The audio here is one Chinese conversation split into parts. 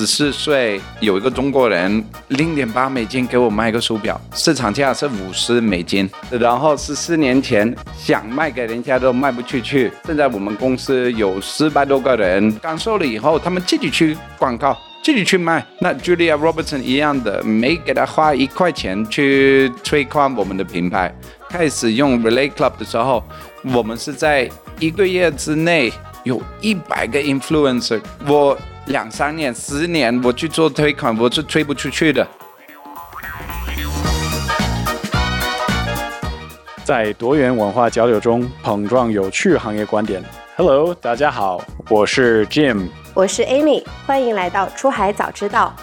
十四岁有一个中国人，零点八美金给我卖个手表，市场价是五十美金。然后十四年前想卖给人家都卖不出去。现在我们公司有四百多个人，感受了以后，他们自己去广告，自己去卖。那 Julia Robertson 一样的，没给他花一块钱去推广我们的品牌。开始用 Relay Club 的时候，我们是在一个月之内有一百个 influencer。我两三年、十年，我去做推广，我是推不出去的。在多元文化交流中碰撞有趣行业观点。Hello，大家好，我是 Jim，我是 Amy，欢迎来到出海早知道。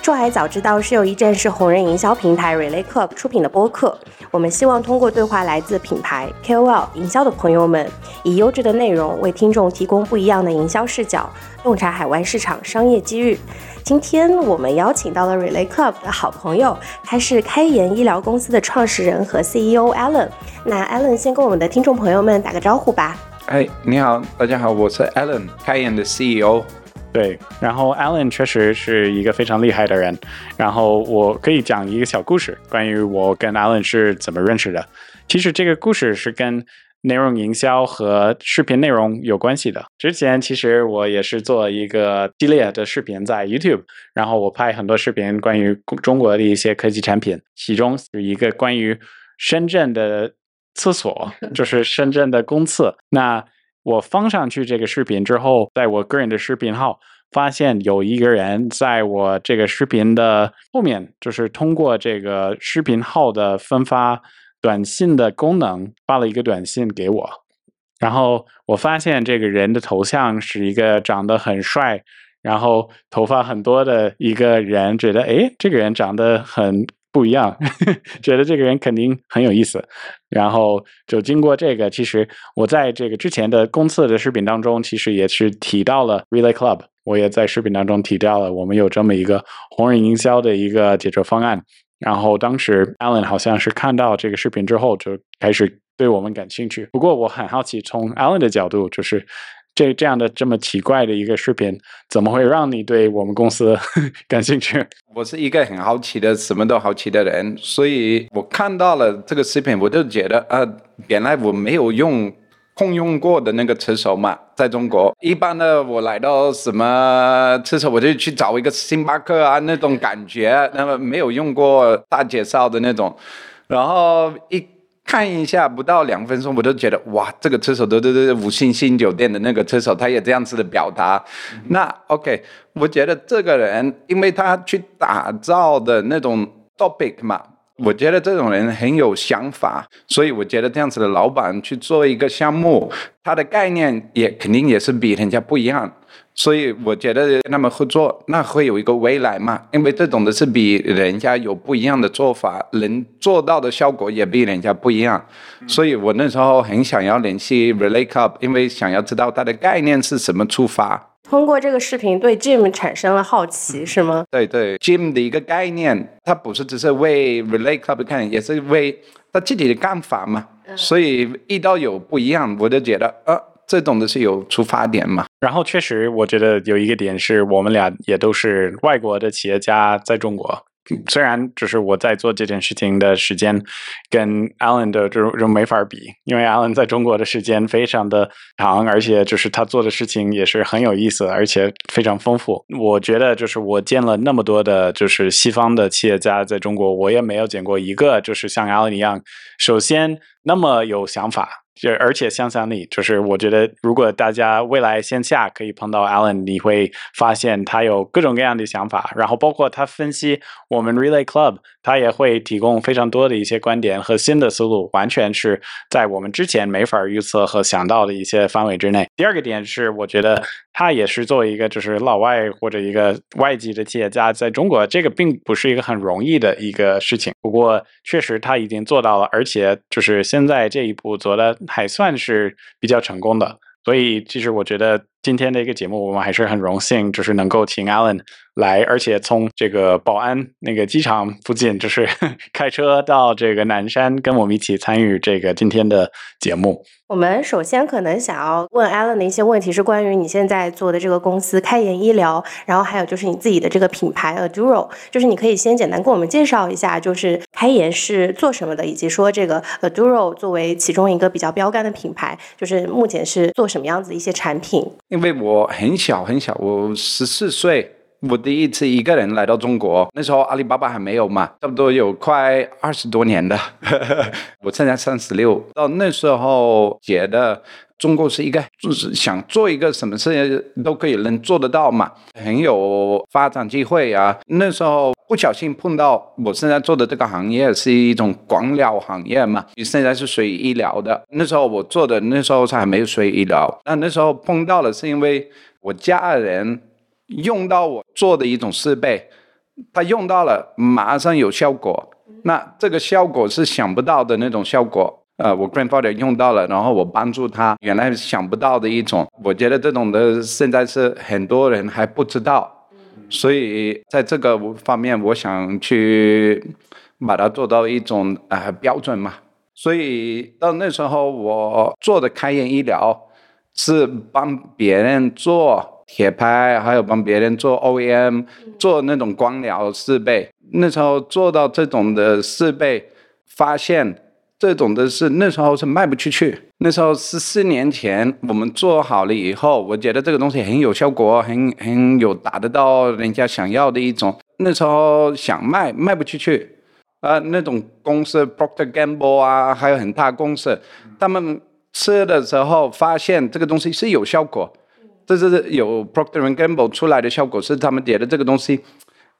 出海早知道是由一站式红人营销平台 Relay Club 出品的播客。我们希望通过对话来自品牌 KOL 营销的朋友们，以优质的内容为听众提供不一样的营销视角，洞察海外市场商业机遇。今天我们邀请到了 Relay Club 的好朋友，他是开颜医疗公司的创始人和 CEO Alan。那 Alan 先跟我们的听众朋友们打个招呼吧。哎，你好，大家好，我是 Allen 开眼的 CEO。对，然后 Alan 确实是一个非常厉害的人。然后我可以讲一个小故事，关于我跟 Alan 是怎么认识的。其实这个故事是跟内容营销和视频内容有关系的。之前其实我也是做一个系列的视频在 YouTube，然后我拍很多视频关于中国的一些科技产品，其中有一个关于深圳的厕所，就是深圳的公厕。那我放上去这个视频之后，在我个人的视频号发现有一个人在我这个视频的后面，就是通过这个视频号的分发短信的功能发了一个短信给我。然后我发现这个人的头像是一个长得很帅，然后头发很多的一个人，觉得哎，这个人长得很。不一样，觉得这个人肯定很有意思，然后就经过这个，其实我在这个之前的公测的视频当中，其实也是提到了 Relay Club，我也在视频当中提到了我们有这么一个红人营销的一个解决方案，然后当时 Alan 好像是看到这个视频之后就开始对我们感兴趣。不过我很好奇，从 Alan 的角度，就是。这这样的这么奇怪的一个视频，怎么会让你对我们公司 感兴趣？我是一个很好奇的，什么都好奇的人，所以我看到了这个视频，我就觉得啊，原来我没有用共用过的那个车手嘛，在中国，一般的我来到什么车手，我就去找一个星巴克啊那种感觉，那么没有用过大介绍的那种，然后一。看一下，不到两分钟，我都觉得哇，这个车手都都都五星星酒店的那个车手，他也这样子的表达。那 OK，我觉得这个人，因为他去打造的那种 topic 嘛，我觉得这种人很有想法，所以我觉得这样子的老板去做一个项目，他的概念也肯定也是比人家不一样。所以我觉得跟他们合作，那会有一个未来嘛？因为这种的是比人家有不一样的做法，能做到的效果也比人家不一样。所以我那时候很想要联系 Relay Club，因为想要知道它的概念是什么出发。通过这个视频对 Jim 产生了好奇，是吗？对对，Jim 的一个概念，他不是只是为 Relay Club 看，也是为他自己的干法嘛。所以遇到有不一样，我就觉得呃。这种的是有出发点嘛？然后确实，我觉得有一个点是我们俩也都是外国的企业家，在中国。虽然就是我在做这件事情的时间跟 Alan 的这种这没法比，因为 Alan 在中国的时间非常的长，而且就是他做的事情也是很有意思，而且非常丰富。我觉得就是我见了那么多的，就是西方的企业家在中国，我也没有见过一个就是像 Alan 一样，首先那么有想法。就而且想象力，就是我觉得，如果大家未来线下可以碰到 Alan，你会发现他有各种各样的想法，然后包括他分析我们 Relay Club，他也会提供非常多的一些观点和新的思路，完全是在我们之前没法预测和想到的一些范围之内。第二个点是，我觉得他也是作为一个就是老外或者一个外籍的企业家，在中国这个并不是一个很容易的一个事情，不过确实他已经做到了，而且就是现在这一步做的。还算是比较成功的，所以其实我觉得今天的一个节目，我们还是很荣幸，就是能够请 Alan 来，而且从这个宝安那个机场附近，就是 开车到这个南山，跟我们一起参与这个今天的节目。我们首先可能想要问 Alan 的一些问题是关于你现在做的这个公司开研医疗，然后还有就是你自己的这个品牌 Aduro，就是你可以先简单跟我们介绍一下，就是开研是做什么的，以及说这个 Aduro 作为其中一个比较标杆的品牌，就是目前是做什么样子的一些产品。因为我很小很小，我十四岁，我第一次一个人来到中国，那时候阿里巴巴还没有嘛，差不多有快二十多年的。我参加三十六，到那时候觉得中国是一个，就是想做一个什么事情都可以能做得到嘛，很有发展机会啊。那时候不小心碰到我现在做的这个行业是一种广疗行业嘛，现在是属于医疗的。那时候我做的那时候是还没有属于医疗，那那时候碰到了是因为我家人用到我做的一种设备，他用到了马上有效果，那这个效果是想不到的那种效果。呃，我 grandfather 用到了，然后我帮助他，原来想不到的一种，我觉得这种的现在是很多人还不知道，所以在这个方面，我想去把它做到一种呃标准嘛。所以到那时候，我做的开眼医疗是帮别人做铁拍，还有帮别人做 OEM，做那种光疗设备。那时候做到这种的设备，发现。这种的是那时候是卖不出去。那时候十四年前我们做好了以后，我觉得这个东西很有效果，很很有达得到人家想要的一种。那时候想卖卖不出去，啊，那种公司 Procter Gamble 啊，还有很大公司，他们吃的时候发现这个东西是有效果，这是有 Procter Gamble 出来的效果，是他们觉得这个东西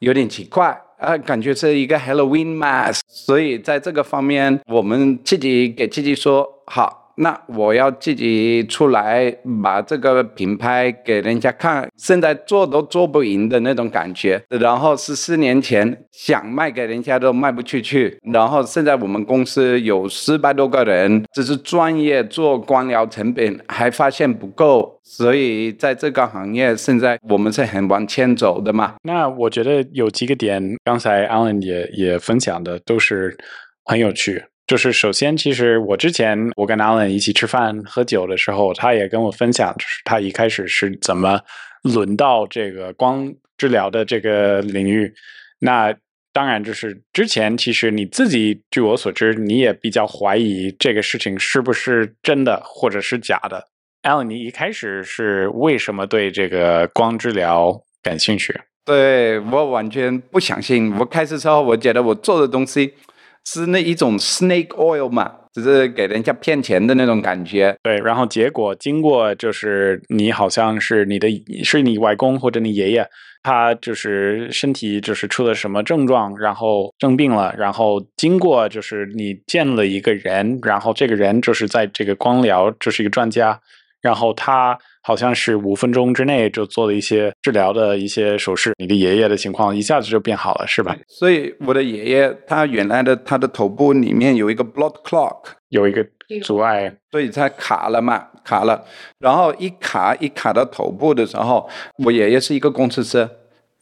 有点奇怪。啊，感觉是一个 Halloween mask，所以在这个方面，我们自己给自己说好，那我要自己出来把这个品牌给人家看，现在做都做不赢的那种感觉。然后十四年前想卖给人家都卖不出去，然后现在我们公司有四百多个人，只是专业做光疗产品，还发现不够。所以在这个行业，现在我们是很往前走的嘛。那我觉得有几个点，刚才 Alan 也也分享的都是很有趣。就是首先，其实我之前我跟 Alan 一起吃饭喝酒的时候，他也跟我分享，就是他一开始是怎么轮到这个光治疗的这个领域。那当然，就是之前其实你自己，据我所知，你也比较怀疑这个事情是不是真的或者是假的。Alan，你一开始是为什么对这个光治疗感兴趣？对我完全不相信。我开始时候，我觉得我做的东西是那一种 snake oil 嘛，只是给人家骗钱的那种感觉。对，然后结果经过就是你好像是你的是你外公或者你爷爷，他就是身体就是出了什么症状，然后生病了，然后经过就是你见了一个人，然后这个人就是在这个光疗就是一个专家。然后他好像是五分钟之内就做了一些治疗的一些手势，你的爷爷的情况一下子就变好了，是吧？所以我的爷爷他原来的他的头部里面有一个 blood clot，有一个阻碍，所以他卡了嘛，卡了。然后一卡一卡到头部的时候，我爷爷是一个工程师。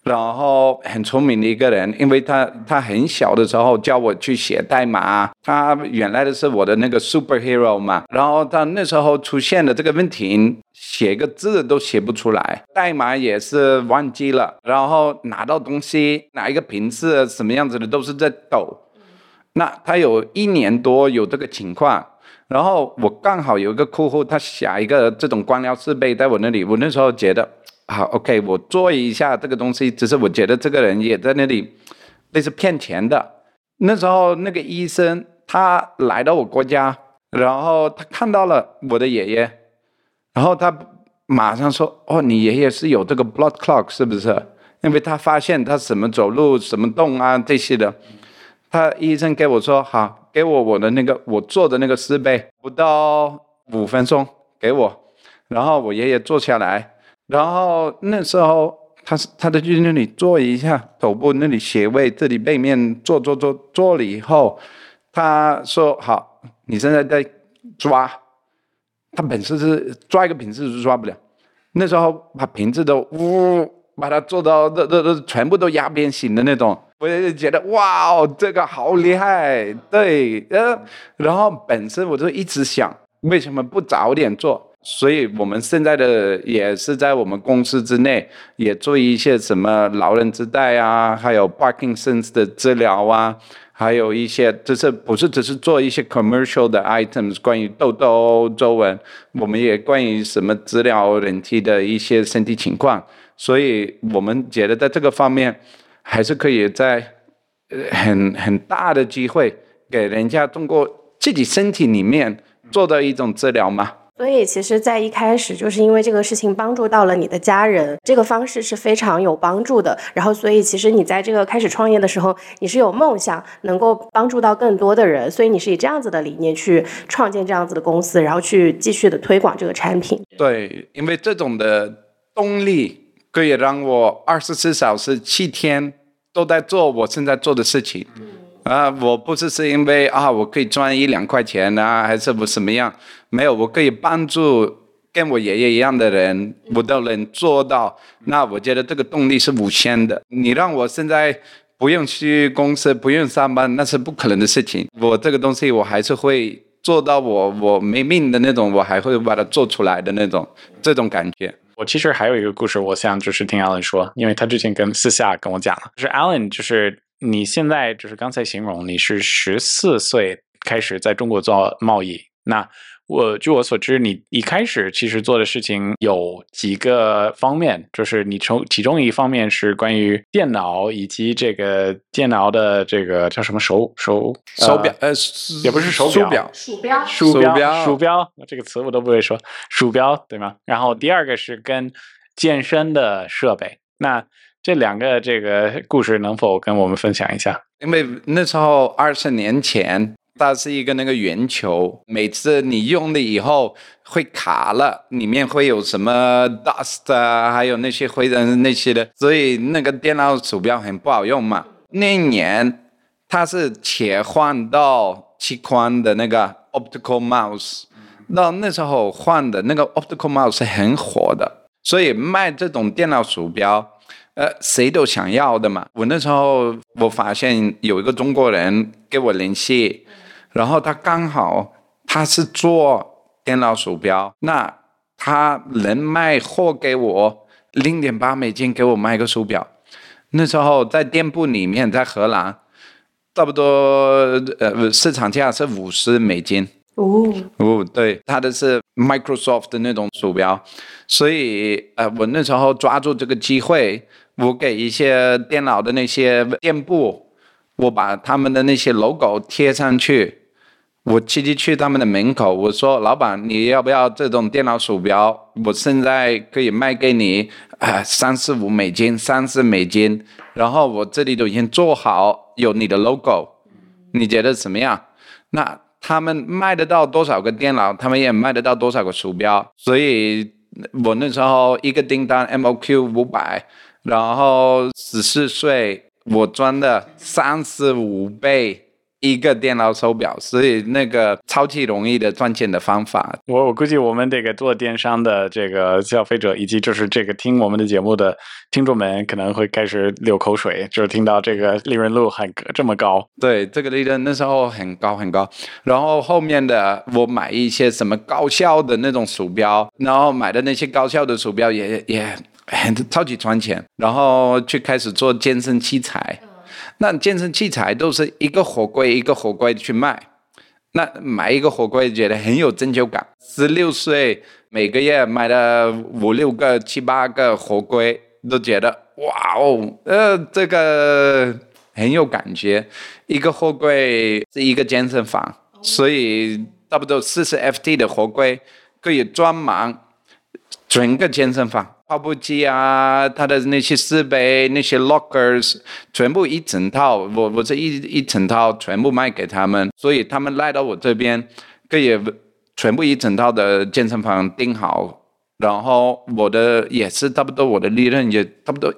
然后很聪明的一个人，因为他他很小的时候教我去写代码，他原来的是我的那个 superhero 嘛。然后他那时候出现的这个问题，写个字都写不出来，代码也是忘记了，然后拿到东西哪一个屏是什么样子的都是在抖。那他有一年多有这个情况，然后我刚好有一个客户，他下一个这种光疗设备在我那里，我那时候觉得。好，OK，我做一下这个东西，只是我觉得这个人也在那里，那是骗钱的。那时候那个医生他来到我国家，然后他看到了我的爷爷，然后他马上说：“哦，你爷爷是有这个 blood clot 是不是？因为他发现他什么走路什么动啊这些的。”他医生给我说：“好，给我我的那个我做的那个设备，不到五分钟给我。”然后我爷爷坐下来。然后那时候，他是他的就那里做一下头部那里穴位，这里背面做做做做了以后，他说好，你现在在抓，他本身是抓一个瓶子是抓不了，那时候把瓶子都呜，把它做到都都都全部都压变形的那种，我也觉得哇哦，这个好厉害。对，呃，然后本身我就一直想，为什么不早点做？所以我们现在的也是在我们公司之内，也做一些什么老人之带啊，还有 Parkinson's 的治疗啊，还有一些就是不是只是做一些 commercial 的 items，关于痘痘、皱纹，我们也关于什么治疗人体的一些身体情况。所以我们觉得在这个方面，还是可以在呃很很大的机会给人家通过自己身体里面做的一种治疗嘛。所以，其实，在一开始，就是因为这个事情帮助到了你的家人，这个方式是非常有帮助的。然后，所以，其实你在这个开始创业的时候，你是有梦想能够帮助到更多的人，所以你是以这样子的理念去创建这样子的公司，然后去继续的推广这个产品。对，因为这种的动力可以让我二十四小时七天都在做我现在做的事情。啊，我不是是因为啊，我可以赚一两块钱啊，还是我什么样？没有，我可以帮助跟我爷爷一样的人，我都能做到。那我觉得这个动力是无限的。你让我现在不用去公司，不用上班，那是不可能的事情。我这个东西，我还是会做到我我没命的那种，我还会把它做出来的那种这种感觉。我其实还有一个故事，我想就是听 Alan 说，因为他之前跟私下跟我讲了，就是 Alan 就是。你现在就是刚才形容你是十四岁开始在中国做贸易，那我据我所知，你一开始其实做的事情有几个方面，就是你从其中一方面是关于电脑以及这个电脑的这个叫什么手手手表呃也不是手表鼠标鼠标鼠标这个词我都不会说鼠标对吗？然后第二个是跟健身的设备那。这两个这个故事能否跟我们分享一下？因为那时候二十年前，它是一个那个圆球，每次你用了以后会卡了，里面会有什么 dust 啊，还有那些灰尘那些的，所以那个电脑鼠标很不好用嘛。那一年它是切换到七宽的那个 optical mouse，到那时候换的那个 optical mouse 是很火的，所以卖这种电脑鼠标。呃，谁都想要的嘛。我那时候我发现有一个中国人跟我联系，然后他刚好他是做电脑鼠标，那他能卖货给我零点八美金给我卖个鼠标。那时候在店铺里面，在荷兰，差不多呃市场价是五十美金。哦哦，对，他的是 Microsoft 的那种鼠标，所以呃我那时候抓住这个机会。我给一些电脑的那些店铺，我把他们的那些 logo 贴上去。我直接去他们的门口，我说：“老板，你要不要这种电脑鼠标？我现在可以卖给你，啊，三四五美金，三四美金。然后我这里都已经做好，有你的 logo，你觉得怎么样？那他们卖得到多少个电脑，他们也卖得到多少个鼠标。所以我那时候一个订单 MOQ 五百。然后十四岁，我赚了三十五倍一个电脑手表，所以那个超级容易的赚钱的方法。我我估计我们这个做电商的这个消费者，以及就是这个听我们的节目的听众们，可能会开始流口水，就是听到这个利润率很这么高。对，这个利润那时候很高很高。然后后面的我买一些什么高效的那种鼠标，然后买的那些高效的鼠标也也。很超级赚钱，然后去开始做健身器材。那健身器材都是一个火柜一个火柜去卖。那买一个火柜觉得很有成就感。十六岁每个月买了五六个、七八个火柜，都觉得哇哦，呃，这个很有感觉。一个货柜是一个健身房，所以差不多四十 FT 的货柜可以装满整个健身房。跑步机啊，他的那些设备、那些 lockers，全部一整套，我我这一一整套全部卖给他们，所以他们来到我这边，可以全部一整套的健身房订好，然后我的也是差不多，我的利润也差不多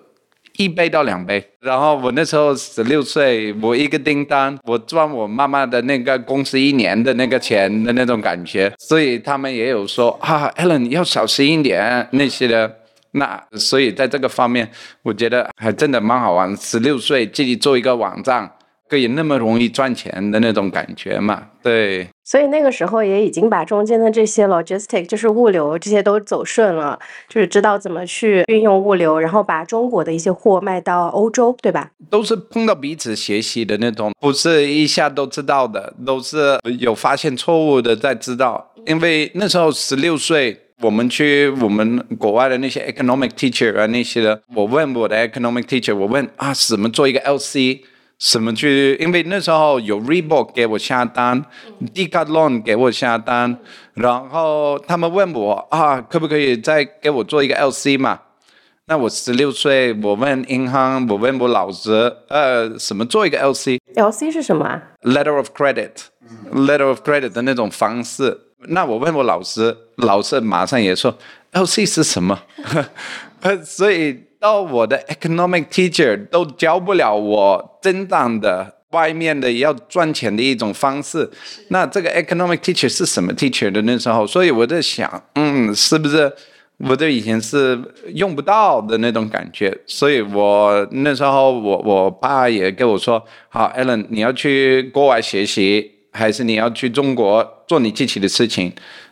一杯到两杯。然后我那时候十六岁，我一个订单，我赚我妈妈的那个公司一年的那个钱的那种感觉。所以他们也有说啊，Allen 要小心一点那些的。那所以在这个方面，我觉得还真的蛮好玩。十六岁自己做一个网站。可以那么容易赚钱的那种感觉嘛？对，所以那个时候也已经把中间的这些 logistic，就是物流这些都走顺了，就是知道怎么去运用物流，然后把中国的一些货卖到欧洲，对吧？都是碰到彼此学习的那种，不是一下都知道的，都是有发现错误的在知道。因为那时候十六岁，我们去我们国外的那些 economic teacher 啊那些的，我问我的 economic teacher，我问啊怎么做一个 LC。什么去？因为那时候有 Reebok 给我下单，Decathlon 给我下单，然后他们问我啊，可不可以再给我做一个 LC 嘛？那我十六岁，我问银行，我问我老师，呃，什么做一个 LC？LC 是什么啊？Letter of Credit，Letter of Credit 的那种方式。那我问我老师，老师马上也说 LC 是什么？所以。到我的 economic teacher 都教不了我增长的外面的要赚钱的一种方式，那这个 economic teacher 是什么 teacher 的那时候？所以我在想，嗯，是不是我的以前是用不到的那种感觉？所以我那时候我我爸也跟我说，好，Allen，你要去国外学习，还是你要去中国做你自己的事情？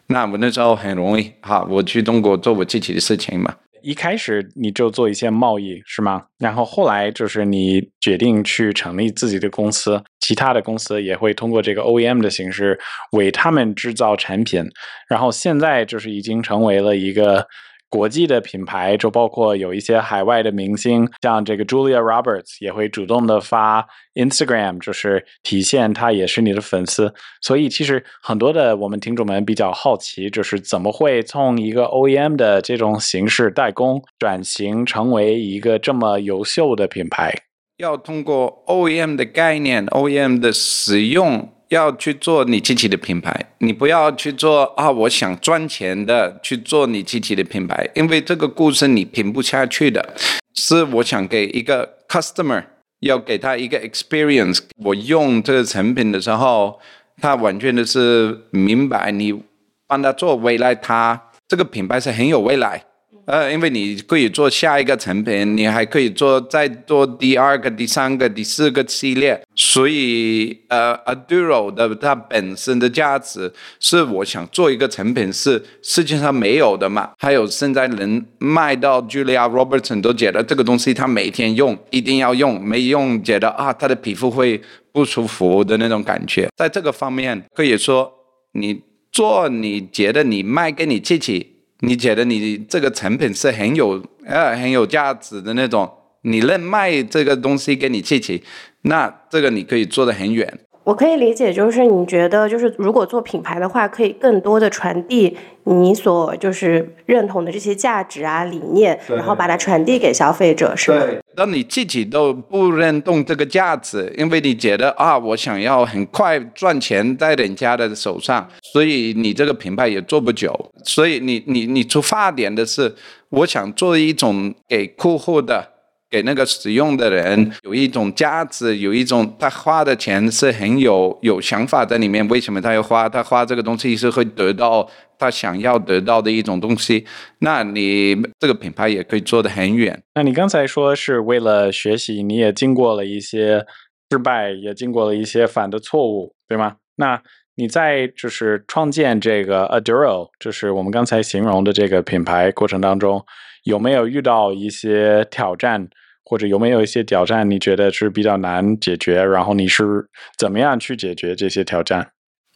那我那时候很容易，好，我去中国做我自己的事情嘛。一开始你就做一些贸易是吗？然后后来就是你决定去成立自己的公司，其他的公司也会通过这个 OEM 的形式为他们制造产品，然后现在就是已经成为了一个。国际的品牌就包括有一些海外的明星，像这个 Julia Roberts 也会主动的发 Instagram，就是体现他也是你的粉丝。所以其实很多的我们听众们比较好奇，就是怎么会从一个 OEM 的这种形式代工转型成为一个这么优秀的品牌？要通过 OEM 的概念，OEM 的使用。要去做你自己的品牌，你不要去做啊！我想赚钱的去做你自己的品牌，因为这个故事你品不下去的。是我想给一个 customer，要给他一个 experience。我用这个产品的时候，他完全的是明白你帮他做未来，他这个品牌是很有未来。呃，因为你可以做下一个成品，你还可以做再做第二个、第三个、第四个系列，所以呃，Aduro 的它本身的价值是我想做一个成品是世界上没有的嘛。还有现在能卖到 Julia Robertson 都觉得这个东西他每天用一定要用，没用觉得啊他的皮肤会不舒服的那种感觉。在这个方面可以说，你做你觉得你卖给你自己。你觉得你这个成品是很有呃很有价值的那种，你能卖这个东西给你自己，那这个你可以做得很远。我可以理解，就是你觉得，就是如果做品牌的话，可以更多的传递你所就是认同的这些价值啊理念，然后把它传递给消费者，是吗？对。当你自己都不认同这个价值，因为你觉得啊，我想要很快赚钱在人家的手上，所以你这个品牌也做不久。所以你你你出发点的是，我想做一种给客户的。给那个使用的人有一种价值，有一种他花的钱是很有有想法在里面。为什么他要花？他花这个东西是会得到他想要得到的一种东西。那你这个品牌也可以做得很远。那你刚才说是为了学习，你也经过了一些失败，也经过了一些犯的错误，对吗？那你在就是创建这个 Aduro，就是我们刚才形容的这个品牌过程当中，有没有遇到一些挑战？或者有没有一些挑战？你觉得是比较难解决？然后你是怎么样去解决这些挑战？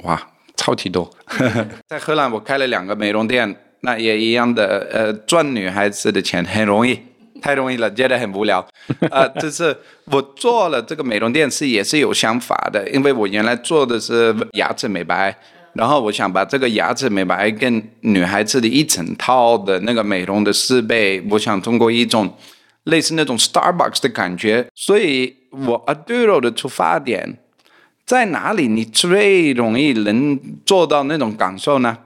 哇，超级多！在荷兰，我开了两个美容店，那也一样的。呃，赚女孩子的钱很容易，太容易了，觉得很无聊。呃，就是我做了这个美容店是也是有想法的，因为我原来做的是牙齿美白，然后我想把这个牙齿美白跟女孩子的一整套的那个美容的设备，我想通过一种。类似那种 Starbucks 的感觉，所以我 Aduro 的出发点在哪里？你最容易能做到那种感受呢？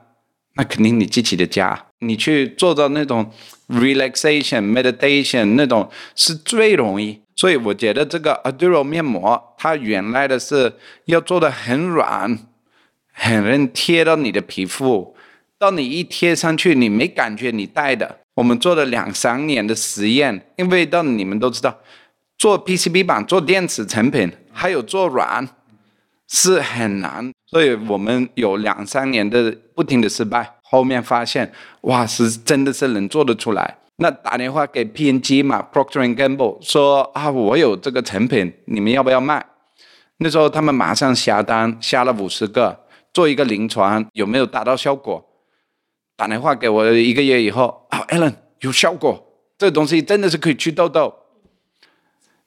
那肯定你自己的家，你去做到那种 relaxation meditation 那种是最容易。所以我觉得这个 Aduro 面膜，它原来的是要做的很软，很能贴到你的皮肤，到你一贴上去，你没感觉你戴的。我们做了两三年的实验，因为到你们都知道，做 PCB 板、做电子产品，还有做软是很难，所以我们有两三年的不停的失败，后面发现哇，是真的是能做得出来。那打电话给 PNG 嘛，Procter and Gamble 说啊，我有这个成品，你们要不要卖？那时候他们马上下单，下了五十个，做一个临床，有没有达到效果？打电话给我一个月以后，啊，Alan 有效果，这东西真的是可以祛痘痘。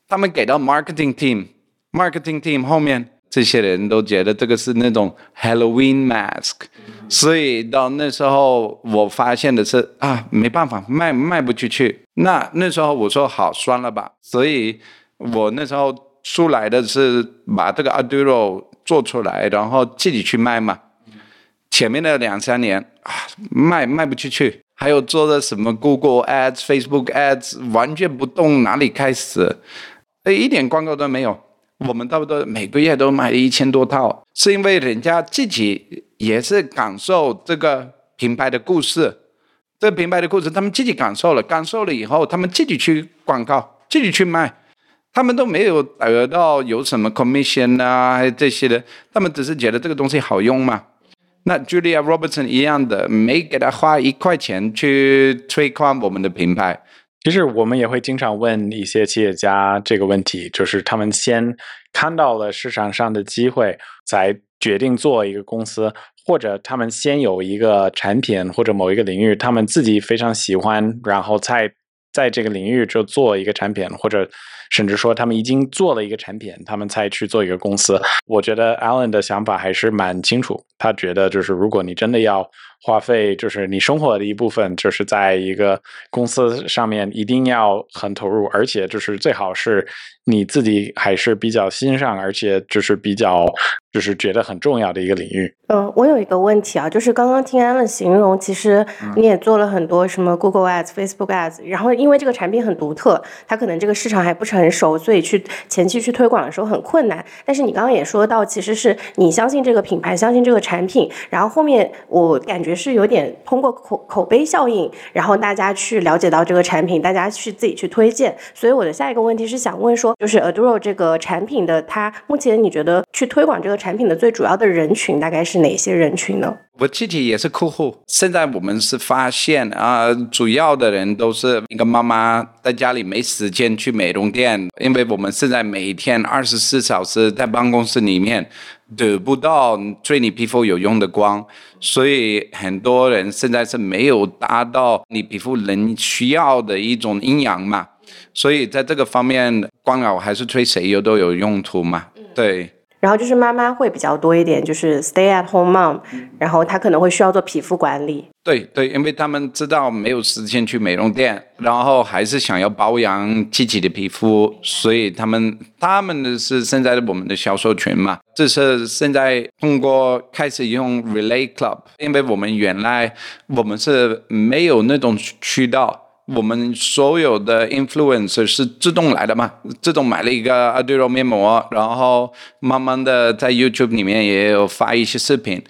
他们给到 marketing team，marketing team 后面这些人都觉得这个是那种 Halloween mask。所以到那时候，我发现的是啊，没办法卖卖不出去。那那时候我说好，算了吧。所以我那时候出来的是把这个 Aduro 做出来，然后自己去卖嘛。前面的两三年啊，卖卖不出去，还有做的什么 Google Ads、Facebook Ads，完全不动，哪里开始？哎，一点广告都没有。我们差不多每个月都卖一千多套，是因为人家自己也是感受这个品牌的故事，这个品牌的故事他们自己感受了，感受了以后，他们自己去广告，自己去卖，他们都没有得到有什么 commission 啊这些的，他们只是觉得这个东西好用嘛。那 Julia Robertson 一样的，没给他花一块钱去推广我们的品牌。其实我们也会经常问一些企业家这个问题，就是他们先看到了市场上的机会，才决定做一个公司，或者他们先有一个产品或者某一个领域，他们自己非常喜欢，然后再在这个领域就做一个产品，或者甚至说他们已经做了一个产品，他们才去做一个公司。我觉得 Alan 的想法还是蛮清楚，他觉得就是如果你真的要。花费就是你生活的一部分，就是在一个公司上面一定要很投入，而且就是最好是你自己还是比较欣赏，而且就是比较就是觉得很重要的一个领域。嗯，我有一个问题啊，就是刚刚听安乐形容，其实你也做了很多什么 Google Ads、Facebook Ads，然后因为这个产品很独特，它可能这个市场还不成熟，所以去前期去推广的时候很困难。但是你刚刚也说到，其实是你相信这个品牌，相信这个产品，然后后面我感觉。也是有点通过口口碑效应，然后大家去了解到这个产品，大家去自己去推荐。所以我的下一个问题是想问说，就是 Aduro 这个产品的，它目前你觉得去推广这个产品的最主要的人群大概是哪些人群呢？我自己也是客户。现在我们是发现啊，主要的人都是一个妈妈在家里没时间去美容店，因为我们现在每天二十四小时在办公室里面。得不到对你皮肤有用的光，所以很多人现在是没有达到你皮肤能需要的一种营养嘛，所以在这个方面，光疗还是对谁有都有用途嘛，对。然后就是妈妈会比较多一点，就是 stay at home mom，然后她可能会需要做皮肤管理。对对，因为他们知道没有时间去美容店，然后还是想要保养自己的皮肤，所以他们他们的是现在的我们的销售群嘛。这是现在通过开始用 Relay Club，因为我们原来我们是没有那种渠道。我们所有的 influencer 是自动来的嘛？自动买了一个 Aduro 面膜，然后慢慢的在 YouTube 里面也有发一些视频。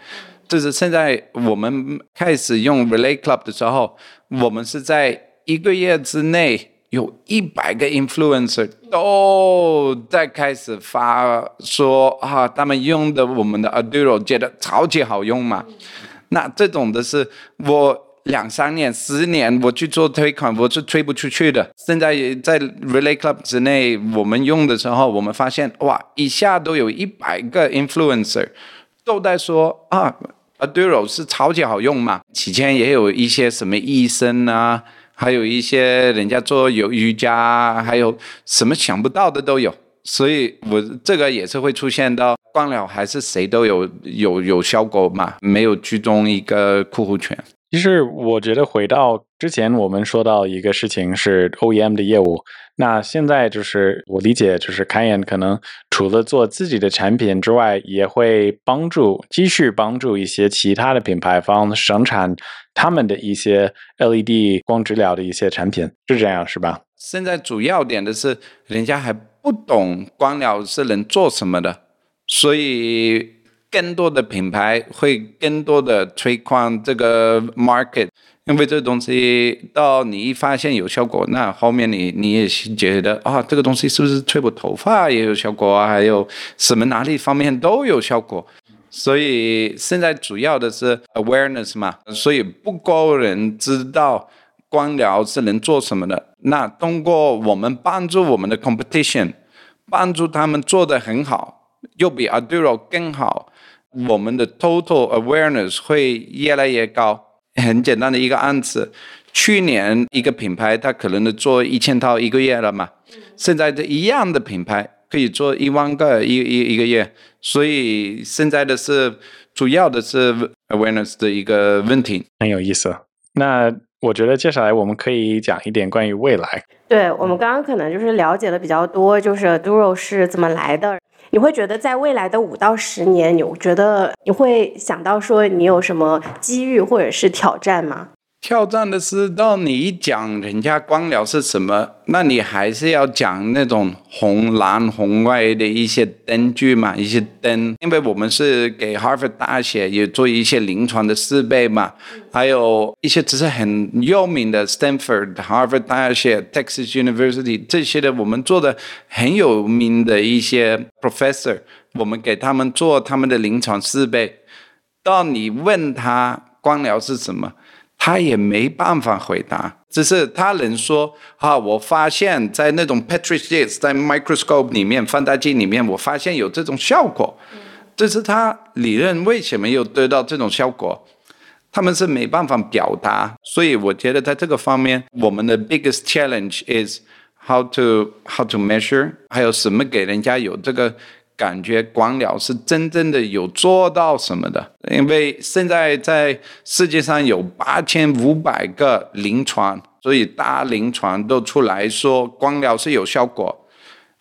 就是现在我们开始用 Relay Club 的时候，我们是在一个月之内有一百个 influencer 都在开始发说啊，他们用的我们的 Aduro 觉得超级好用嘛。那这种的是我。两三年、十年，我去做推广，我是推不出去的。现在在 Relay Club 之内，我们用的时候，我们发现哇，一下都有一百个 influencer 都在说啊，Aduro 是超级好用嘛。期间也有一些什么医生啊，还有一些人家做有瑜伽，还有什么想不到的都有。所以我这个也是会出现到光疗还是谁都有有有效果嘛，没有居中一个客户群。其实我觉得回到之前我们说到一个事情是 OEM 的业务，那现在就是我理解就是开眼可能除了做自己的产品之外，也会帮助继续帮助一些其他的品牌方生产他们的一些 LED 光治疗的一些产品，是这样是吧？现在主要点的是人家还不懂光疗是能做什么的，所以。更多的品牌会更多的推广这个 market，因为这东西到你一发现有效果，那后面你你也是觉得啊，这个东西是不是吹补头发也有效果啊？还有什么哪里方面都有效果，所以现在主要的是 awareness 嘛，所以不够人知道光疗是能做什么的。那通过我们帮助我们的 competition，帮助他们做得很好，又比 Aduro 更好。我们的 total awareness 会越来越高。很简单的一个案子，去年一个品牌它可能做一千套一个月了嘛，现在的一样的品牌可以做一万个一一一个月。所以现在的是主要的是 awareness 的一个问题，很有意思。那我觉得接下来我们可以讲一点关于未来。对我们刚刚可能就是了解的比较多，就是 Duro 是怎么来的。你会觉得在未来的五到十年，你觉得你会想到说你有什么机遇或者是挑战吗？挑战的是，到你一讲人家光疗是什么，那你还是要讲那种红蓝红外的一些灯具嘛，一些灯，因为我们是给哈佛大学也做一些临床的设备嘛，还有一些只是很有名的 Stanford、哈佛大学、Texas University 这些的，我们做的很有名的一些 professor，我们给他们做他们的临床设备，到你问他光疗是什么？他也没办法回答，只是他能说啊，我发现，在那种 Petri dish 在 microscope 里面，放大镜里面，我发现有这种效果。这是他理论为什么又得到这种效果？他们是没办法表达，所以我觉得在这个方面，我们的 biggest challenge is how to how to measure，还有什么给人家有这个。感觉光疗是真正的有做到什么的？因为现在在世界上有八千五百个临床，所以大临床都出来说光疗是有效果，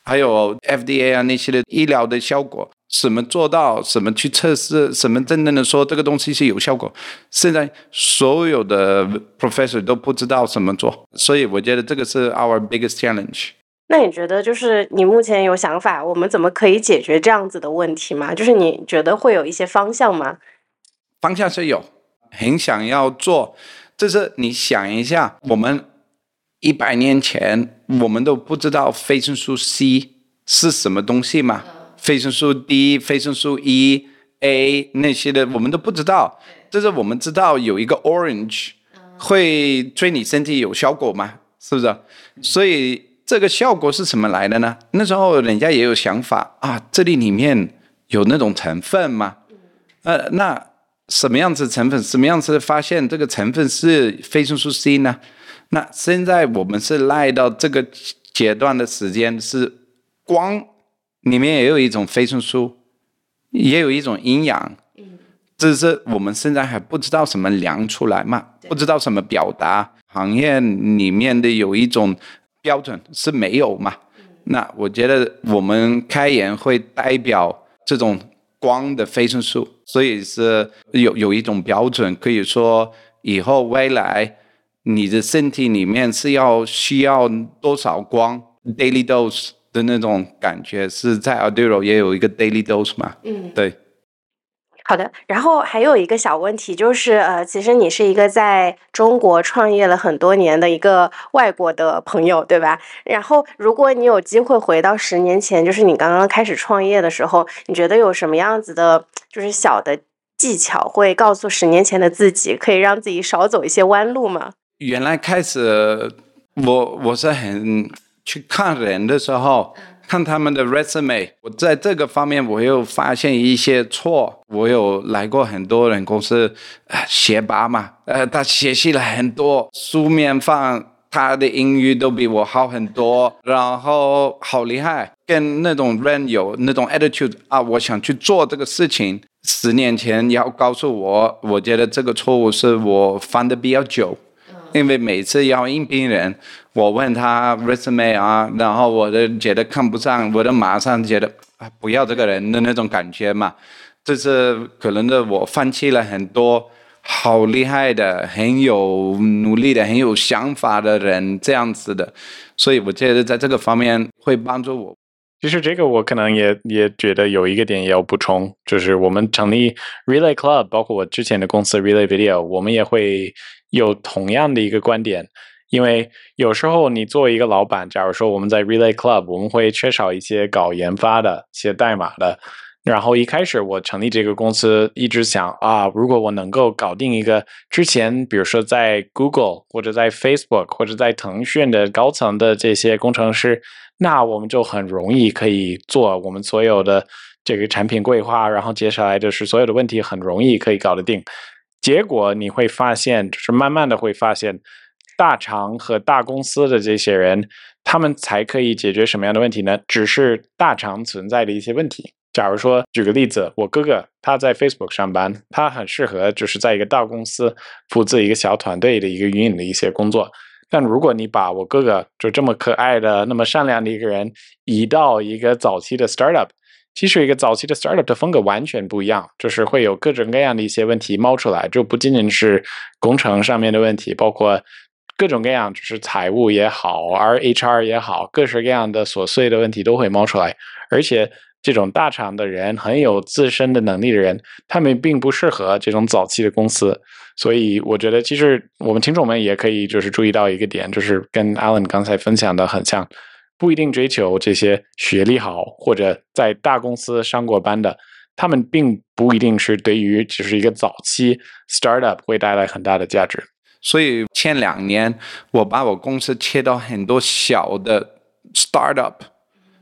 还有 FDA 啊那些的医疗的效果，什么做到，什么去测试，什么真正的说这个东西是有效果。现在所有的 professor 都不知道怎么做，所以我觉得这个是 our biggest challenge。那你觉得，就是你目前有想法，我们怎么可以解决这样子的问题吗？就是你觉得会有一些方向吗？方向是有，很想要做。就是你想一下，我们一百年前，我们都不知道维生素 C 是什么东西嘛？维生素 D、维生素 E、A 那些的，我们都不知道。就是我们知道有一个 orange 会对你身体有效果吗？是不是？所以。这个效果是怎么来的呢？那时候人家也有想法啊，这里里面有那种成分吗？呃，那什么样子成分？什么样子发现这个成分是维生素 C 呢？那现在我们是赖到这个阶段的时间，是光里面也有一种维生素，也有一种营养，只是我们现在还不知道什么量出来嘛，不知道什么表达。行业里面的有一种。标准是没有嘛？那我觉得我们开眼会代表这种光的维生数，所以是有有一种标准，可以说以后未来你的身体里面是要需要多少光 daily dose 的那种感觉，是在 Aduro 也有一个 daily dose 嘛？嗯，对。好的，然后还有一个小问题，就是呃，其实你是一个在中国创业了很多年的一个外国的朋友，对吧？然后如果你有机会回到十年前，就是你刚刚开始创业的时候，你觉得有什么样子的，就是小的技巧会告诉十年前的自己，可以让自己少走一些弯路吗？原来开始我我是很去看人的时候。看他们的 resume，我在这个方面我又发现一些错。我有来过很多人公司，呃学霸嘛，呃，他学习了很多，书面放他的英语都比我好很多，然后好厉害，跟那种人有那种 attitude 啊，我想去做这个事情。十年前要告诉我，我觉得这个错误是我犯的比较久，因为每次要应聘人，我问他 resume 啊，然后我都觉得看不上，我都马上觉得不要这个人的那种感觉嘛，这是可能的，我放弃了很多。好厉害的，很有努力的，很有想法的人，这样子的，所以我觉得在这个方面会帮助我。其实这个我可能也也觉得有一个点要补充，就是我们成立 Relay Club，包括我之前的公司 Relay Video，我们也会有同样的一个观点，因为有时候你作为一个老板，假如说我们在 Relay Club，我们会缺少一些搞研发的、写代码的。然后一开始我成立这个公司，一直想啊，如果我能够搞定一个之前，比如说在 Google 或者在 Facebook 或者在腾讯的高层的这些工程师，那我们就很容易可以做我们所有的这个产品规划，然后接下来就是所有的问题很容易可以搞得定。结果你会发现，就是慢慢的会发现，大厂和大公司的这些人，他们才可以解决什么样的问题呢？只是大厂存在的一些问题。假如说，举个例子，我哥哥他在 Facebook 上班，他很适合就是在一个大公司负责一个小团队的一个运营的一些工作。但如果你把我哥哥就这么可爱的、那么善良的一个人移到一个早期的 startup，其实一个早期的 startup 的风格完全不一样，就是会有各种各样的一些问题冒出来，就不仅仅是工程上面的问题，包括各种各样就是财务也好，而 HR 也好，各式各样的琐碎的问题都会冒出来，而且。这种大厂的人很有自身的能力的人，他们并不适合这种早期的公司，所以我觉得其实我们听众们也可以就是注意到一个点，就是跟 Alan 刚才分享的很像，不一定追求这些学历好或者在大公司上过班的，他们并不一定是对于只是一个早期 startup 会带来很大的价值。所以前两年我把我公司切到很多小的 startup。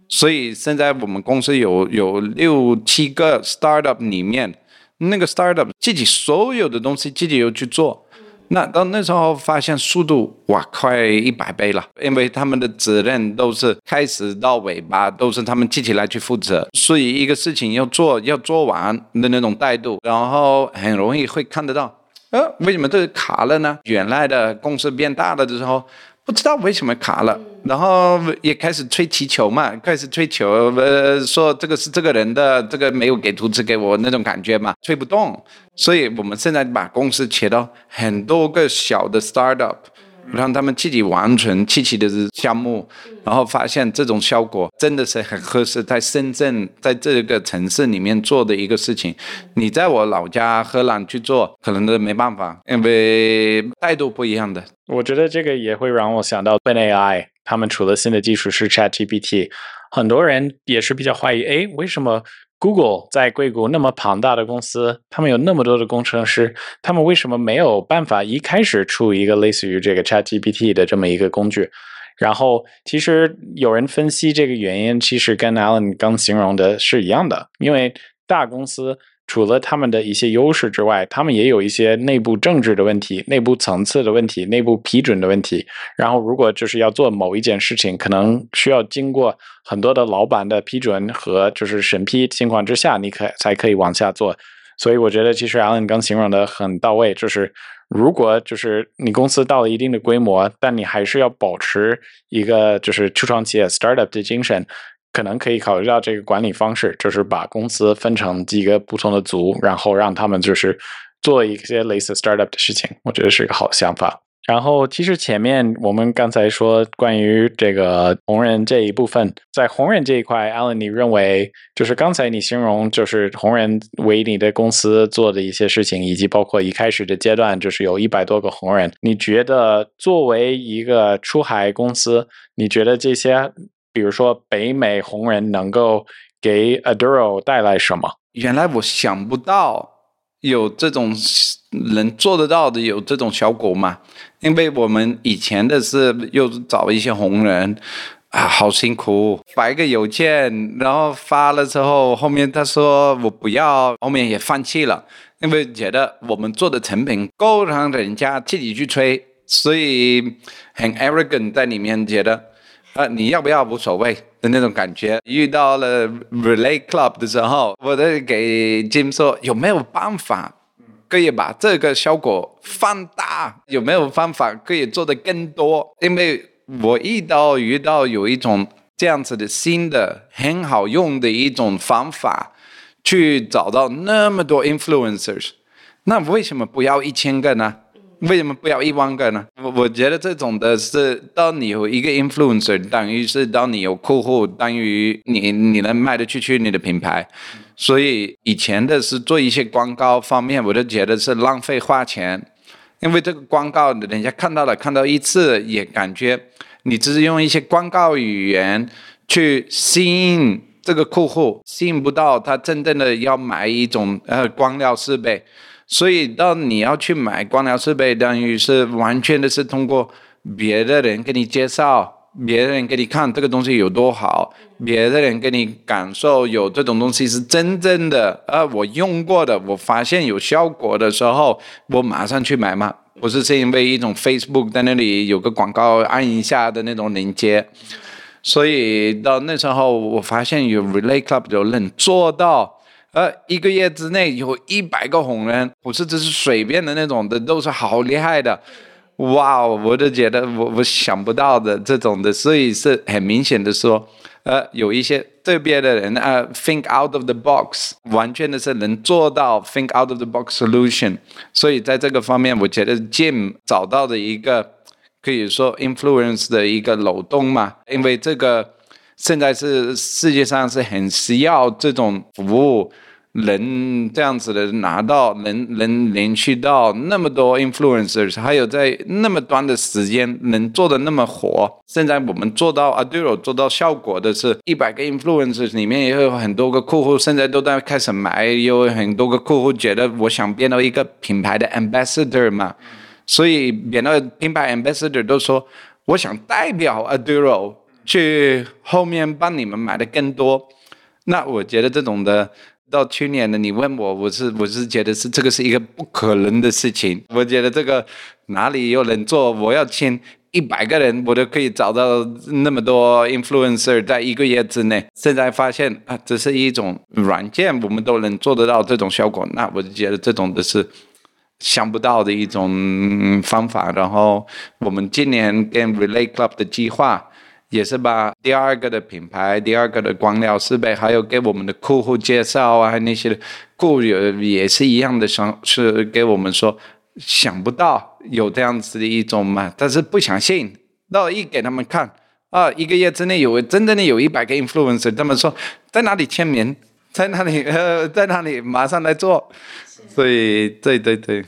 所以现在我们公司有有六七个 startup 里面，那个 startup 自己所有的东西自己又去做，那到那时候发现速度哇快一百倍了，因为他们的责任都是开始到尾巴都是他们自己来去负责，所以一个事情要做要做完的那种态度，然后很容易会看得到，呃，为什么这卡了呢？原来的公司变大了的时候。不知道为什么卡了，然后也开始吹气球嘛，开始吹球，呃，说这个是这个人的，这个没有给图纸给我那种感觉嘛，吹不动，所以我们现在把公司切到很多个小的 startup。让他们自己完成自己的项目，然后发现这种效果真的是很合适。在深圳，在这个城市里面做的一个事情，你在我老家荷兰去做，可能都没办法，因为态度不一样的。我觉得这个也会让我想到 OpenAI，他们除了新的技术是 ChatGPT，很多人也是比较怀疑，哎，为什么？Google 在硅谷那么庞大的公司，他们有那么多的工程师，他们为什么没有办法一开始出一个类似于这个 ChatGPT 的这么一个工具？然后，其实有人分析这个原因，其实跟 Alan 刚形容的是一样的，因为大公司。除了他们的一些优势之外，他们也有一些内部政治的问题、内部层次的问题、内部批准的问题。然后，如果就是要做某一件事情，可能需要经过很多的老板的批准和就是审批情况之下，你可才可以往下做。所以，我觉得其实 Alan 刚形容的很到位，就是如果就是你公司到了一定的规模，但你还是要保持一个就是初创企业 startup 的精神。可能可以考虑到这个管理方式，就是把公司分成几个不同的组，然后让他们就是做一些类似 startup 的事情，我觉得是一个好想法。然后，其实前面我们刚才说关于这个红人这一部分，在红人这一块，Alan，你认为就是刚才你形容就是红人为你的公司做的一些事情，以及包括一开始的阶段就是有一百多个红人，你觉得作为一个出海公司，你觉得这些？比如说，北美红人能够给 Aduro 带来什么？原来我想不到有这种能做得到的，有这种效果吗？因为我们以前的是又找一些红人啊，好辛苦，发一个邮件，然后发了之后，后面他说我不要，后面也放弃了，因为觉得我们做的成品够让人家自己去吹。所以很 arrogant 在里面，觉得啊你要不要无所谓的那种感觉。遇到了 relay club 的时候，我在给 Jim 说有没有办法可以把这个效果放大？有没有方法可以做得更多？因为我遇到遇到有一种这样子的新的很好用的一种方法，去找到那么多 influencers，那为什么不要一千个呢？为什么不要一万个呢？我我觉得这种的是，当你有一个 influencer，等于是当你有客户，等于你你能卖得出去你的品牌。所以以前的是做一些广告方面，我就觉得是浪费花钱，因为这个广告人家看到了，看到一次也感觉你只是用一些广告语言去吸引这个客户，吸引不到他真正的要买一种呃光疗设备。所以，当你要去买光疗设备，等于是完全的是通过别的人给你介绍，别人给你看这个东西有多好，别的人给你感受有这种东西是真正的，呃，我用过的，我发现有效果的时候，我马上去买嘛，不是是因为一种 Facebook 在那里有个广告按一下的那种链接。所以到那时候，我发现有 Relay Club 有人做到。呃，一个月之内有一百个红人，不是只是随便的那种的，都是好厉害的，哇哦！我都觉得我我想不到的这种的，所以是很明显的说，呃，有一些特别的人啊，think out of the box，完全的是能做到 think out of the box solution。所以在这个方面，我觉得 Jim 找到的一个可以说 influence 的一个漏洞嘛，因为这个。现在是世界上是很需要这种服务，能这样子的拿到，能能连续到那么多 influencers，还有在那么短的时间能做的那么火。现在我们做到 Aduro 做到效果的是一百个 influencers 里面也有很多个客户，现在都在开始买，有很多个客户觉得我想变到一个品牌的 ambassador 嘛，所以变到品牌 ambassador 都说我想代表 Aduro。去后面帮你们买的更多，那我觉得这种的到去年的你问我，我是我是觉得是这个是一个不可能的事情。我觉得这个哪里有人做？我要签一百个人，我都可以找到那么多 influencer 在一个月之内。现在发现啊，这是一种软件，我们都能做得到这种效果。那我就觉得这种的是想不到的一种方法。然后我们今年跟 Relay Club 的计划。也是把第二个的品牌、第二个的光疗设备，还有给我们的客户介绍啊，那些顾友也是一样的，想是给我们说想不到有这样子的一种嘛，但是不相信，到一给他们看啊，一个月之内有真正的有一百个 influencer，他们说在哪里签名，在哪里呃，在哪里马上来做，所以对对对。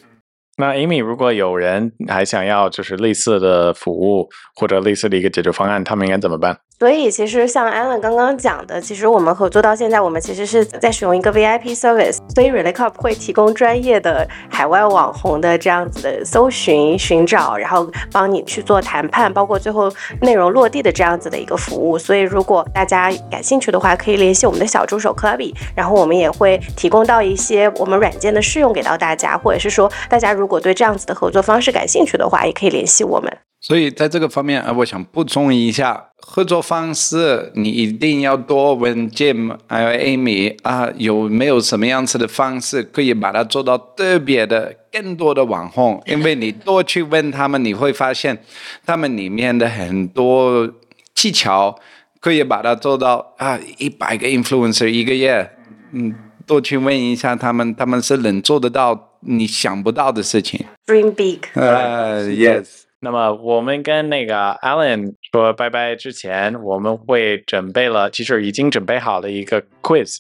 那 Amy，如果有人还想要就是类似的服务或者类似的一个解决方案，他们应该怎么办？所以其实像 Alan 刚刚讲的，其实我们合作到现在，我们其实是在使用一个 VIP service，所以 Relay Cup 会提供专业的海外网红的这样子的搜寻、寻找，然后帮你去做谈判，包括最后内容落地的这样子的一个服务。所以如果大家感兴趣的话，可以联系我们的小助手 Clubby，然后我们也会提供到一些我们软件的试用给到大家，或者是说大家如果对这样子的合作方式感兴趣的话，也可以联系我们。所以在这个方面啊，我想补充一下合作方式，你一定要多问 Jim 还有 Amy 啊，有没有什么样子的方式可以把它做到特别的更多的网红？因为你多去问他们，你会发现他们里面的很多技巧可以把它做到啊，一百个 influencer 一个月，嗯，多去问一下他们，他们是能做得到你想不到的事情。Dream big。呃，Yes。那么我们跟那个 Alan 说拜拜之前，我们会准备了，其实已经准备好了一个 quiz，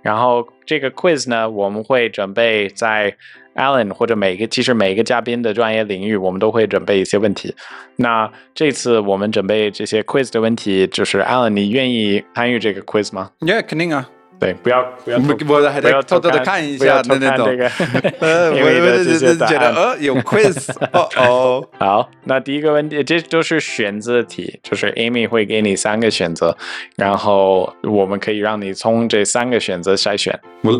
然后这个 quiz 呢，我们会准备在 Alan 或者每个其实每一个嘉宾的专业领域，我们都会准备一些问题。那这次我们准备这些 quiz 的问题，就是 Alan，你愿意参与这个 quiz 吗？Yeah，肯定啊。对，不要不要，我还在偷偷的看一下 的那种。呃，我我就是觉得呃有 quiz 哦哦。好，那第一个问题，这都是选择题，就是 Amy 会给你三个选择，然后我们可以让你从这三个选择筛选。我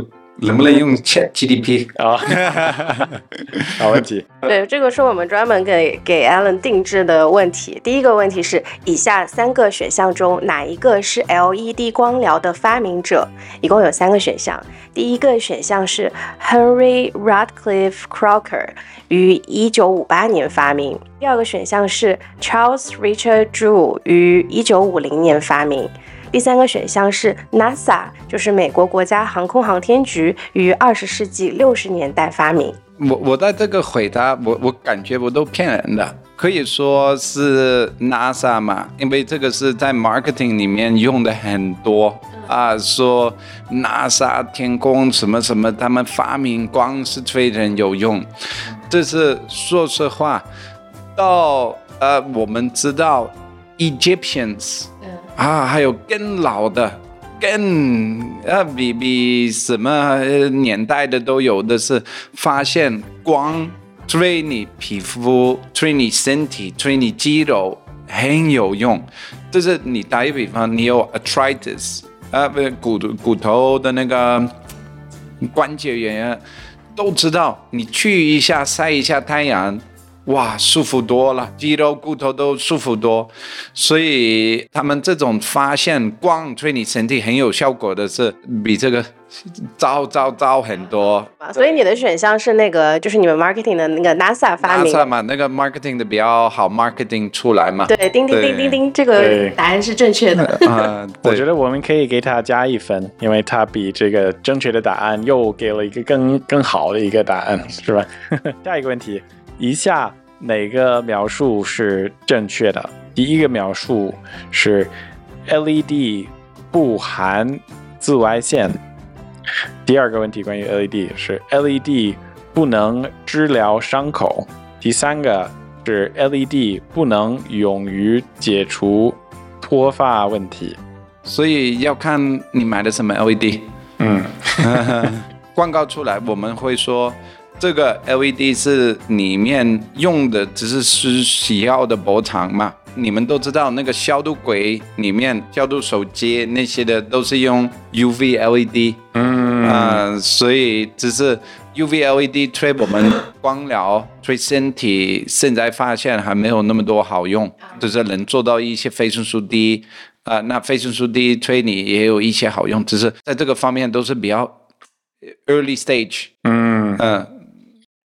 能不能用 Chat GDP？啊，好问题。对，这个是我们专门给给 Alan 定制的问题。第一个问题是：以下三个选项中哪一个是 LED 光疗的发明者？一共有三个选项。第一个选项是 Henry Radcliffe Crocker，于1958年发明。第二个选项是 Charles Richard Drew，于1950年发明。第三个选项是 NASA，就是美国国家航空航天局，于二十世纪六十年代发明。我我在这个回答，我我感觉我都骗人的，可以说是 NASA 嘛，因为这个是在 marketing 里面用的很多啊，说 NASA 天空什么什么，他们发明光是非常有用，这是说实话，到呃我们知道 Egyptians。啊，还有更老的，更啊比比什么年代的都有的是发现光对你皮肤、对你身体、对你肌肉很有用。就是你打一比方，你有 arthritis 啊，不骨骨头的那个关节炎，都知道你去一下晒一下太阳。哇，舒服多了，肌肉骨头都舒服多，所以他们这种发现光对你身体很有效果的是比这个糟糟糟很多。所以你的选项是那个，就是你们 marketing 的那个 NASA 发明 NASA 嘛，那个 marketing 的比较好 marketing 出来嘛。对，叮叮叮叮叮，这个答案是正确的。啊，我觉得我们可以给他加一分，因为他比这个正确的答案又给了一个更更好的一个答案，是吧？下一个问题。以下哪个描述是正确的？第一个描述是 LED 不含紫外线。第二个问题关于 LED 是 LED 不能治疗伤口。第三个是 LED 不能用于解除脱发问题。所以要看你买的什么 LED。嗯，广告出来我们会说。这个 LED 是里面用的，只是是需要的薄长嘛？你们都知道，那个消毒柜里面消毒手机那些的都是用 UV LED，嗯。啊，所以只是 UV LED 吹我们光疗吹身体，现在发现还没有那么多好用，就是能做到一些非生素 D 啊，那非生素 D 吹你也有一些好用，只是在这个方面都是比较 early stage，嗯。嗯。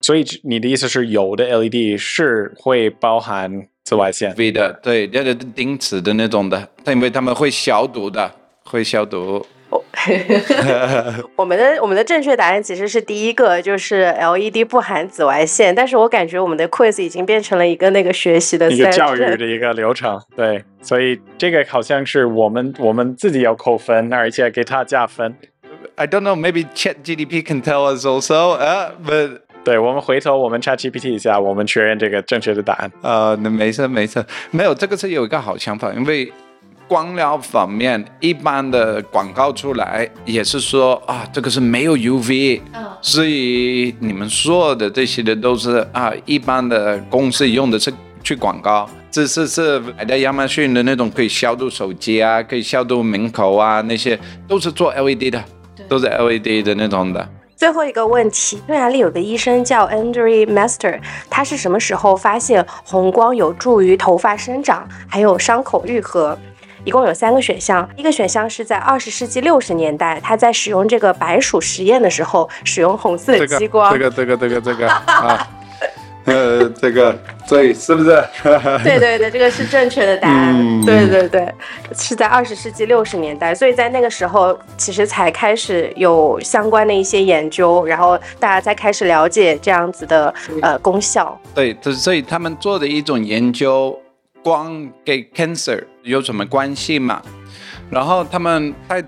所以你的意思是，有的 LED 是会包含紫外线？V 的，对，那个钉子的那种的，因为他们会消毒的，会消毒。我们的我们的正确答案其实是第一个，就是 LED 不含紫外线。但是我感觉我们的 quiz 已经变成了一个那个学习的一个教育的一个流程。对，所以这个好像是我们我们自己要扣分，而且给他加分。I don't know, maybe Chat GDP can tell us also, uh, but 对我们回头我们 Chat GPT 一下，我们确认这个正确的答案。呃，那没事没事，没有这个是有一个好想法，因为光疗方面一般的广告出来也是说啊，这个是没有 UV，所以你们说的这些的都是啊，一般的公司用的是去广告，这是是买的亚马逊的那种可以消毒手机啊，可以消毒门口啊，那些都是做 LED 的，都是 LED 的那种的。最后一个问题，匈牙利有个医生叫 Andrew Master，他是什么时候发现红光有助于头发生长，还有伤口愈合？一共有三个选项，一个选项是在二十世纪六十年代，他在使用这个白鼠实验的时候，使用红色激光。这个这个这个这个啊。呃，这个对，是不是？对对对，这个是正确的答案。对对对，是在二十世纪六十年代，所以在那个时候，其实才开始有相关的一些研究，然后大家才开始了解这样子的呃功效。对，所以他们做的一种研究，光给 cancer 有什么关系嘛？然后他们在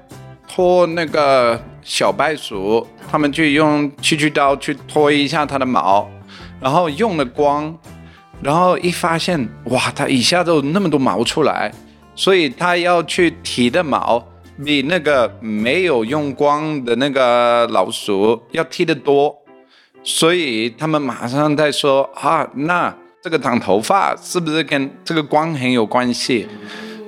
脱那个小白鼠，他们就用剃须刀去脱一下它的毛。然后用了光，然后一发现，哇，它一下就那么多毛出来，所以他要去提的毛比那个没有用光的那个老鼠要剃得多，所以他们马上在说啊，那这个长头发是不是跟这个光很有关系？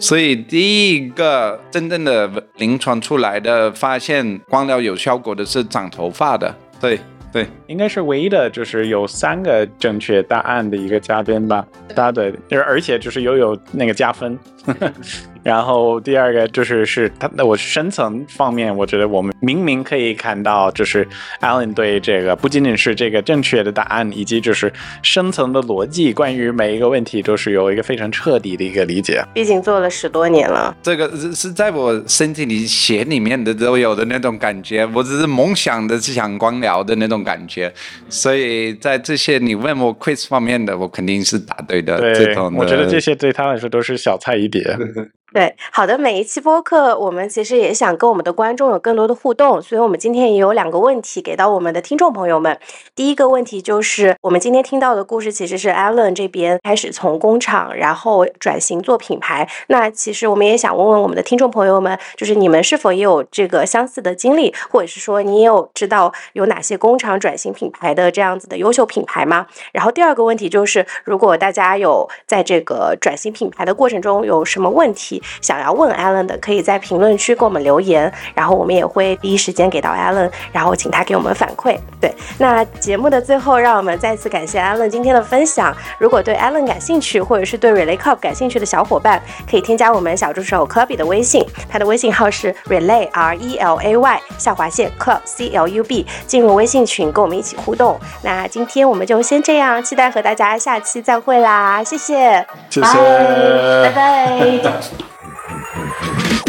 所以第一个真正的临床出来的发现光疗有效果的是长头发的，对对，应该是唯一的，就是有三个正确答案的一个嘉宾吧。答对，而而且就是又有那个加分。然后第二个就是是他，那我深层方面，我觉得我们明明可以看到，就是 Alan 对这个不仅仅是这个正确的答案，以及就是深层的逻辑，关于每一个问题都是有一个非常彻底的一个理解。毕竟做了十多年了，这个是是在我身体里血里面的都有的那种感觉，我只是梦想的是想光疗的那种感觉，所以在这些你问我 quiz 方面的，我肯定是答对的。这对，种我觉得这些对他来说都是小菜一碟。Yeah. 对，好的，每一期播客，我们其实也想跟我们的观众有更多的互动，所以我们今天也有两个问题给到我们的听众朋友们。第一个问题就是，我们今天听到的故事其实是 Alan 这边开始从工厂，然后转型做品牌。那其实我们也想问问我们的听众朋友们，就是你们是否也有这个相似的经历，或者是说你也有知道有哪些工厂转型品牌的这样子的优秀品牌吗？然后第二个问题就是，如果大家有在这个转型品牌的过程中有什么问题想要问 Allen 的，可以在评论区给我们留言，然后我们也会第一时间给到 Allen，然后请他给我们反馈。对，那节目的最后，让我们再次感谢 Allen 今天的分享。如果对 Allen 感兴趣，或者是对 Relay Club 感兴趣的小伙伴，可以添加我们小助手 Clubby 的微信，他的微信号是 Relay R E L A Y 下划线 Club C L U B，进入微信群跟我们一起互动。那今天我们就先这样，期待和大家下期再会啦，谢谢，谢谢拜拜拜。Thank you.